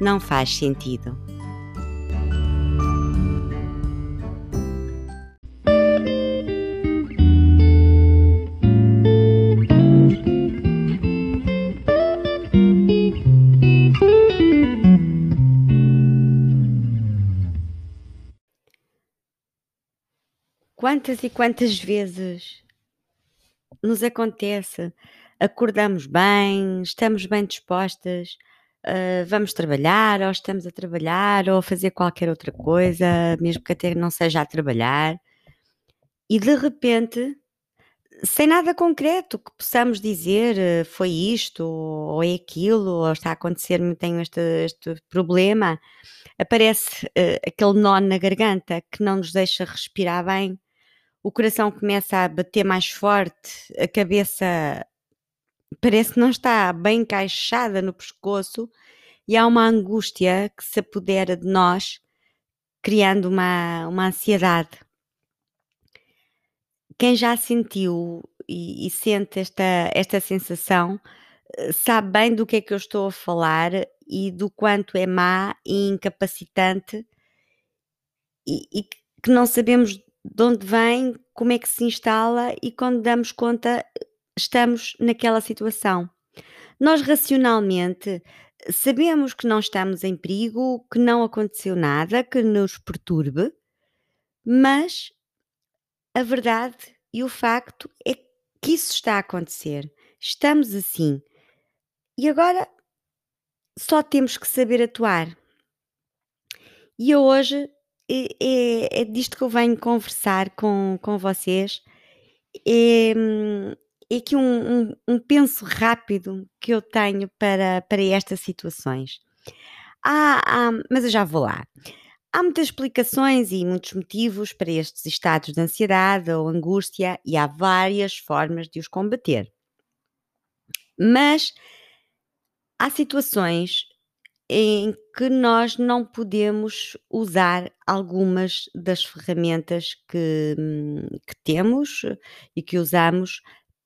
não faz sentido. Quantas e quantas vezes nos acontece, acordamos bem, estamos bem dispostas, uh, vamos trabalhar, ou estamos a trabalhar, ou a fazer qualquer outra coisa, mesmo que até não seja a trabalhar, e de repente, sem nada concreto que possamos dizer uh, foi isto, ou é aquilo, ou está a acontecer-me, tenho este, este problema, aparece uh, aquele nó na garganta que não nos deixa respirar bem. O coração começa a bater mais forte, a cabeça parece que não está bem encaixada no pescoço e há uma angústia que se apodera de nós, criando uma, uma ansiedade. Quem já sentiu e, e sente esta, esta sensação eh, sabe bem do que é que eu estou a falar e do quanto é má e incapacitante e, e que não sabemos de onde vem, como é que se instala e quando damos conta estamos naquela situação. Nós racionalmente sabemos que não estamos em perigo, que não aconteceu nada que nos perturbe, mas a verdade e o facto é que isso está a acontecer. Estamos assim. E agora só temos que saber atuar. E eu hoje é, é, é disto que eu venho conversar com, com vocês. É, é aqui um, um, um penso rápido que eu tenho para, para estas situações. Há, mas eu já vou lá. Há muitas explicações e muitos motivos para estes estados de ansiedade ou angústia e há várias formas de os combater. Mas há situações em que nós não podemos usar algumas das ferramentas que, que temos e que usamos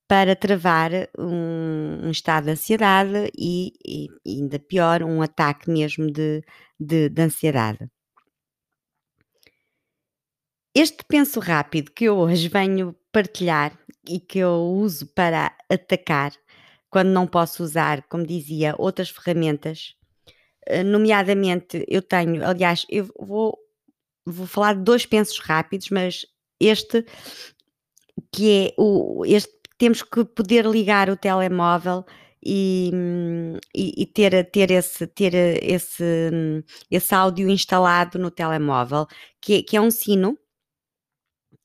para travar um, um estado de ansiedade e, e, ainda pior, um ataque mesmo de, de, de ansiedade. Este penso rápido que eu hoje venho partilhar e que eu uso para atacar, quando não posso usar, como dizia, outras ferramentas eh, nomeadamente eu tenho, aliás, eu vou, vou falar de dois pensos rápidos, mas este que é o este temos que poder ligar o telemóvel e, e, e, ter, ter, esse, ter esse, esse áudio instalado no telemóvel, que, que é um sino,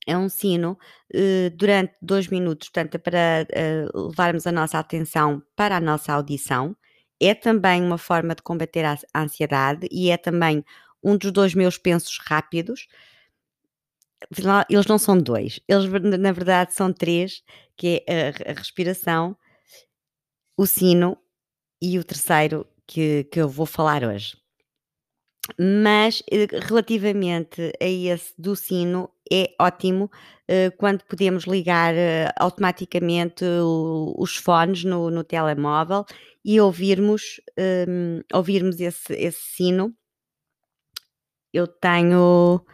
é um sino uh, durante dois minutos, portanto, para uh, levarmos a nossa atenção para a nossa audição é também uma forma de combater a ansiedade e é também um dos dois meus pensos rápidos. Eles não são dois, eles na verdade são três, que é a, a respiração, o sino e o terceiro que, que eu vou falar hoje. Mas eh, relativamente a esse do sino, é ótimo uh, quando podemos ligar uh, automaticamente os fones no, no telemóvel e ouvirmos, um, ouvirmos esse, esse sino. Eu tenho,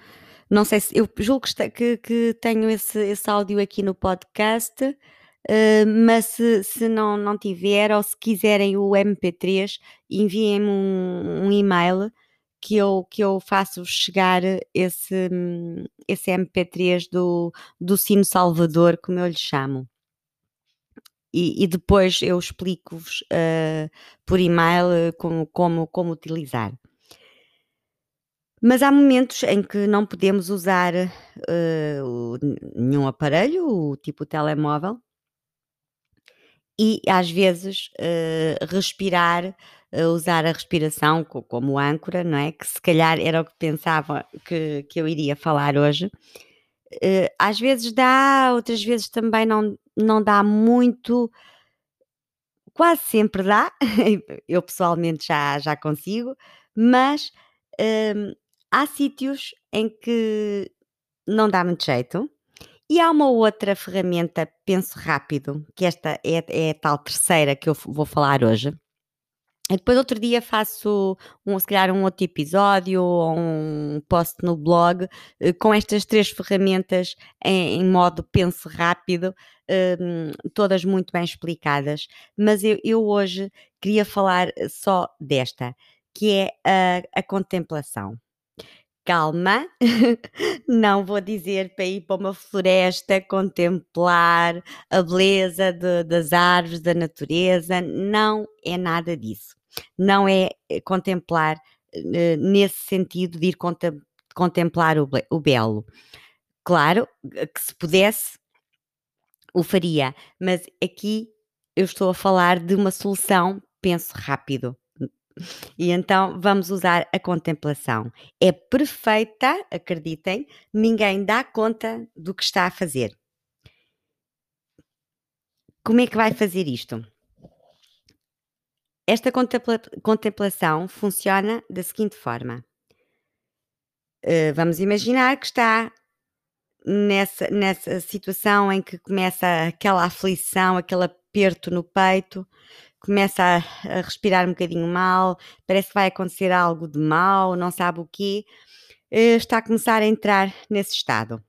não sei se, eu julgo que, que, tenho esse, esse áudio aqui no podcast, uh, mas se, se não, não tiver ou se quiserem o MP3, enviem-me um, um e-mail que eu, que eu faço chegar esse, esse MP3 do, do Sino Salvador, como eu lhe chamo e, e depois eu explico-vos uh, por e-mail uh, como, como, como utilizar. Mas há momentos em que não podemos usar uh, nenhum aparelho, tipo telemóvel, e às vezes uh, respirar, uh, usar a respiração como âncora, não é? Que se calhar era o que pensava que, que eu iria falar hoje. Às vezes dá, outras vezes também não, não dá muito. Quase sempre dá, eu pessoalmente já, já consigo, mas há sítios em que não dá muito jeito e há uma outra ferramenta, penso rápido, que esta é, é a tal terceira que eu vou falar hoje. E depois outro dia faço um, se calhar um outro episódio ou um post no blog eh, com estas três ferramentas em, em modo penso rápido, um, todas muito bem explicadas. Mas eu, eu, hoje queria falar só desta, que é a, a contemplação calma, não vou dizer para ir para uma floresta contemplar a beleza de, das árvores, da natureza, não é nada disso. Não é eh, contemplar uh, nesse sentido de ir contem contemplar o, o belo. Claro eh, que se pudesse, o faria, mas aqui eu estou a falar de uma solução, penso rápido. E então vamos usar a contemplação. É perfeita, acreditem, ninguém dá conta do que está a fazer. Como é que vai fazer isto? Esta contempla contemplação funciona da seguinte forma. Uh, vamos imaginar que está nessa, nessa situação em que começa aquela aflição, aquele aperto no peito, começa a, a, respirar um bocadinho mal, parece que vai acontecer algo de mal, não sabe o quê, eh, está a começar a entrar nesse estado.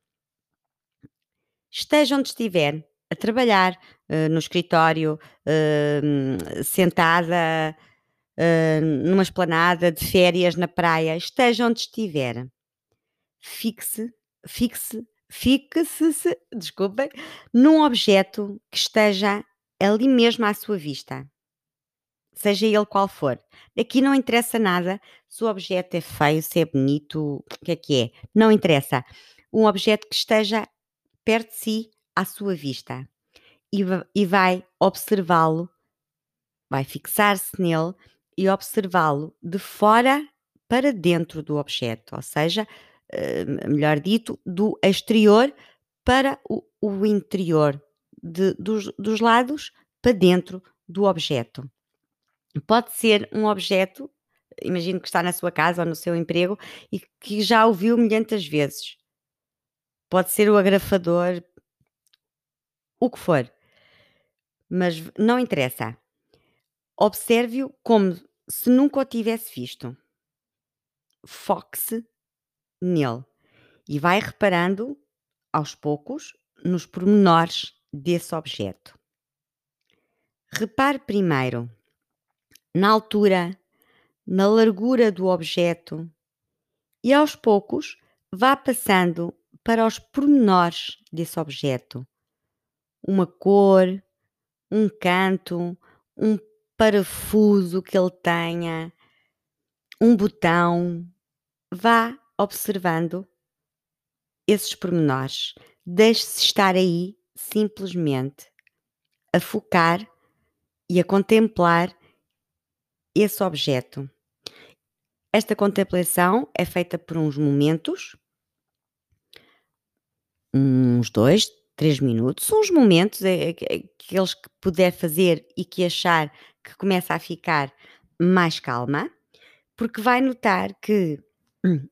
Esteja onde estiver, a trabalhar, eh, no escritório, eh, sentada numa esplanada, de férias na praia, esteja onde estiver, fixe, fixe, fixe-se, desculpem, num objeto que esteja ali mesmo à sua vista seja ele qual for. Aqui não interessa nada se o objeto é feio, se é bonito, o que é que é. Não interessa. Um objeto que esteja perto de si, à sua vista. E, e vai observá-lo, vai fixar-se nele e observá-lo de fora para dentro do objeto, ou seja, uh, melhor dito, do exterior para o, o interior, de, dos, dos lados para dentro do objeto. Pode ser um objeto, imagino que está na sua casa ou no seu emprego e que já ouviu milhentas vezes. Pode ser o agrafador, o que for. Mas não interessa. Observe-o como se nunca o tivesse visto. Foque-se nele e vai reparando aos poucos nos pormenores desse objeto. Repare primeiro na altura, na largura do objeto e aos poucos vá passando para os pormenores desse objeto. Uma cor, um canto, um parafuso que ele tenha, um botão. Vá observando esses pormenores. Deixe-se estar aí simplesmente a focar e a contemplar esse objeto. Esta contemplação é feita por uns momentos, uns dois, três minutos, uns momentos, é, é, aqueles que puder fazer e que achar que começa a ficar mais calma, porque vai notar que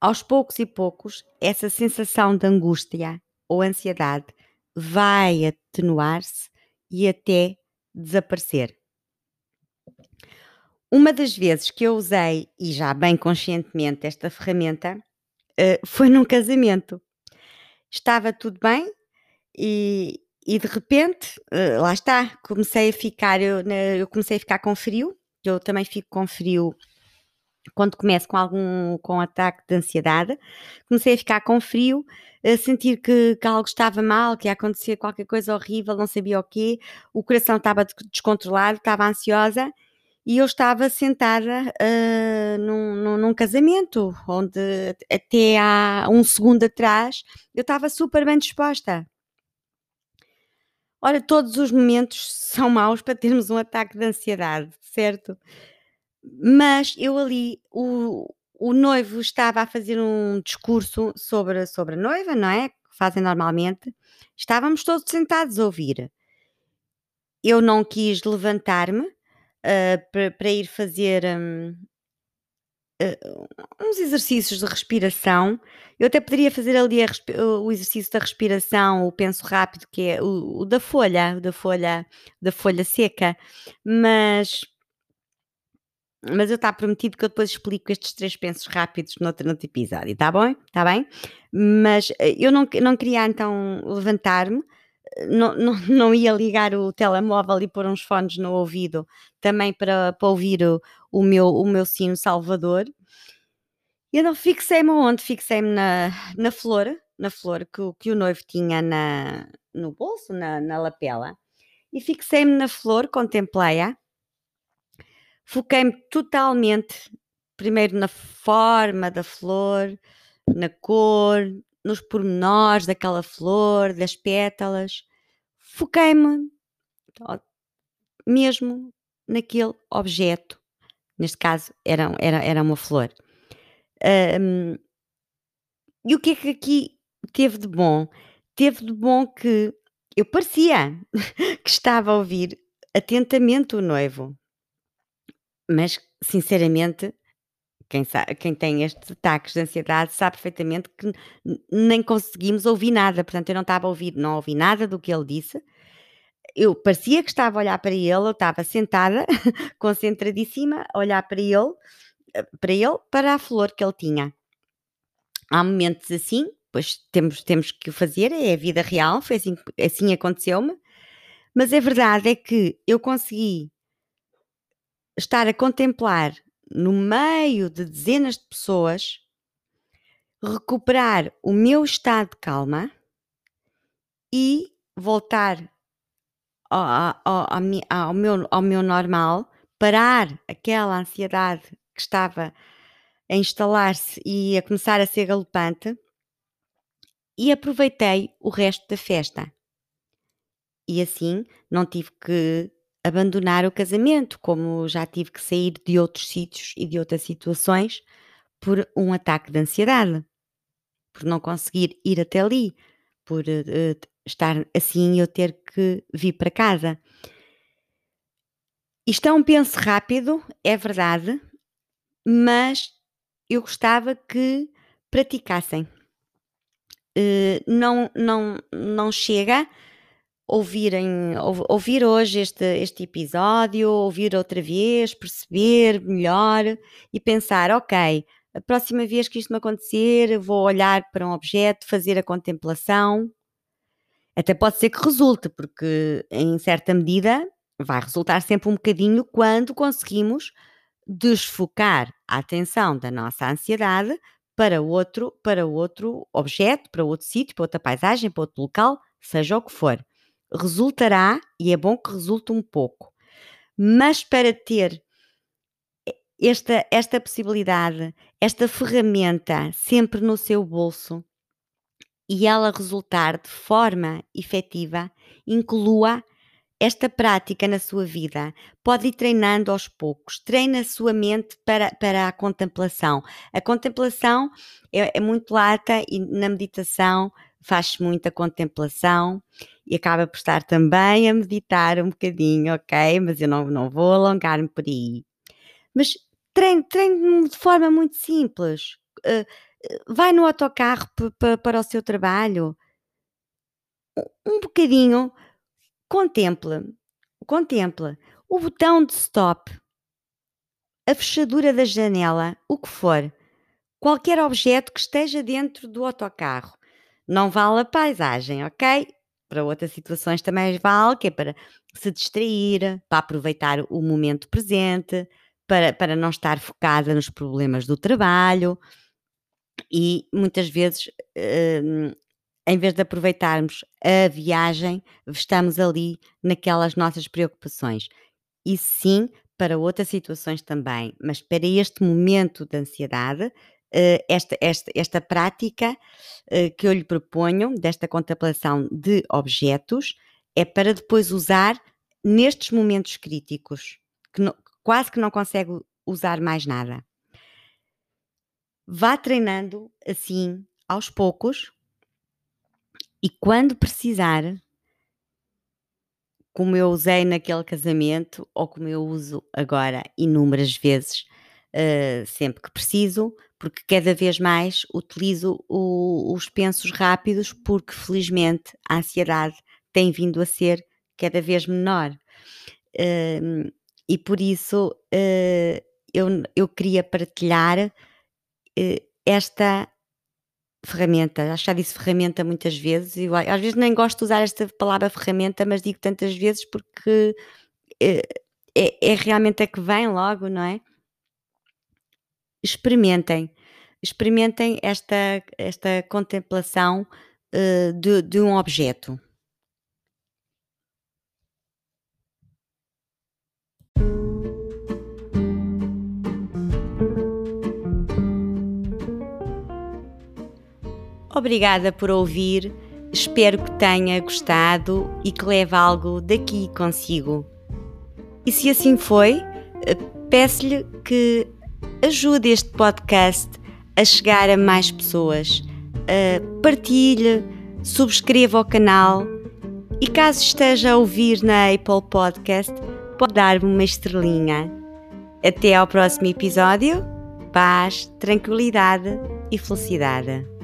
aos poucos e poucos essa sensação de angústia ou ansiedade vai atenuar-se e até desaparecer. Uma das vezes que eu usei, e já bem conscientemente, esta ferramenta uh, foi num casamento. Estava tudo bem e, e de repente, uh, lá está, comecei a ficar, eu, eu comecei a ficar com frio, eu também fico com frio quando começo com algum com ataque de ansiedade, comecei a ficar com frio, a sentir que, que, algo estava mal, que ia acontecer qualquer coisa horrível, não sabia o quê, o coração estava descontrolado, estava ansiosa e eu estava sentada uh, num, num, num, casamento, onde até há um segundo atrás eu estava super bem disposta. Ora, todos os momentos são maus para termos um ataque de ansiedade, certo? Mas eu ali, o o noivo estava a fazer um discurso sobre sobre a noiva, não é, que fazem normalmente, estávamos todos sentados a ouvir. Eu não quis levantar-me, hã, para ir fazer, hum, hã, uns exercícios de respiração. Eu até poderia fazer ali o exercício da respiração, o penso rápido, que é o o da folha, o da folha da folha seca, mas mas eu está prometido que eu depois explico estes 3 pensos rápidos noutro noutro episódio, está bom? Está bem? Mas, eh, eu não não queria então levantar-me, eh, não não não ia ligar o telemóvel e pôr uns fones no ouvido, também para para ouvir o o meu o meu sino salvador. E então fixei-me aonde? Fixei-me na na flor, na flor que que o noivo tinha na no bolso, na na lapela, e fixei-me na flor, contemplei-a Foquei-me totalmente, primeiro na forma da flor, na cor, nos pormenores daquela flor, das pétalas. Foquei-me mesmo naquele objeto, neste caso era era era uma flor. Hum, e o que é que aqui teve de bom? Teve de bom que eu parecia que estava a ouvir atentamente o noivo. Mas, sinceramente, quem sa quem tem estes ataques de ansiedade sabe perfeitamente que nem conseguimos ouvir nada, portanto eu não estava a ouvir, não ouvi nada do que ele disse. Eu parecia que estava a olhar para ele, eu estava sentada, concentradíssima, a olhar para ele, eh, para ele, para a flor que ele tinha. Há momentos assim, pois temos temos que o fazer, é a vida real, foi assim assim aconteceu-me, mas a verdade é que eu consegui estar a contemplar no meio de dezenas de pessoas, recuperar o meu estado de calma e voltar ao, ao, ao, meu, ao meu normal, parar aquela ansiedade que estava a instalar-se e a começar a ser galopante e aproveitei o resto da festa. E assim não tive que abandonar o casamento, como já tive que sair de outros sítios e de outras situações por um ataque de ansiedade, por não conseguir ir até ali, por uh, estar assim e eu ter que vir para casa. Isto é um penso rápido, é verdade, mas eu gostava que praticassem. Uh, não, não, não chega ouvirem, ouvir hoje este, este episódio, ouvir outra vez, perceber melhor e pensar, ok, a próxima vez que isto me acontecer, vou olhar para um objeto, fazer a contemplação. Até pode ser que resulte, porque em certa medida vai resultar sempre um bocadinho quando conseguimos desfocar a atenção da nossa ansiedade para outro, para outro objeto, para outro sítio, para outra paisagem, para outro local, seja o que for resultará, e é bom que resulte um pouco, mas para ter esta, esta possibilidade, esta ferramenta sempre no seu bolso e ela resultar de forma efetiva, inclua esta prática na sua vida. Pode ir treinando aos poucos, treina a sua mente para, para a contemplação. A contemplação é, é muito lata e na meditação faz muita contemplação e acaba por estar também a meditar um bocadinho, ok? Mas eu não, não vou alongar-me por aí. Mas treine, treine de forma muito simples. Uh, vai no autocarro para o seu trabalho. Um bocadinho, contemple, contemple o botão de stop, a fechadura da janela, o que for, qualquer objeto que esteja dentro do autocarro. Não vale a paisagem, ok? Para outras situações também vale, que é para se distrair, para aproveitar o momento presente, para, para não estar focada nos problemas do trabalho e muitas vezes, hum, em vez de aproveitarmos a viagem, estamos ali naquelas nossas preocupações. E sim, para outras situações também, mas para este momento de ansiedade, esta, esta, esta prática eh, que eu lhe proponho, desta contemplação de objetos, é para depois usar nestes momentos críticos, que não, quase que não consegue usar mais nada. Vá treinando assim aos poucos e quando precisar, como eu usei naquele casamento ou como eu uso agora inúmeras vezes, uh, sempre que preciso, porque cada vez mais utilizo o, os pensos rápidos, porque felizmente a ansiedade tem vindo a ser cada vez menor. Uh, e por isso uh, eu, eu queria partilhar esta ferramenta, acho que já disse ferramenta muitas vezes, às vezes nem gosto de usar esta palavra ferramenta, mas digo tantas vezes porque é, é realmente a que vem logo, não é? Experimentem, experimentem esta, esta contemplação uh, de, de um objeto. Obrigada por ouvir, espero que tenha gostado e que leve algo daqui consigo. E se assim foi, eh, peço-lhe que ajude este podcast a chegar a mais pessoas. partilhe, subscreva o canal e caso esteja a ouvir na Apple Podcast, pode dar-me uma estrelinha. Até ao próximo episódio. Paz, tranquilidade e felicidade.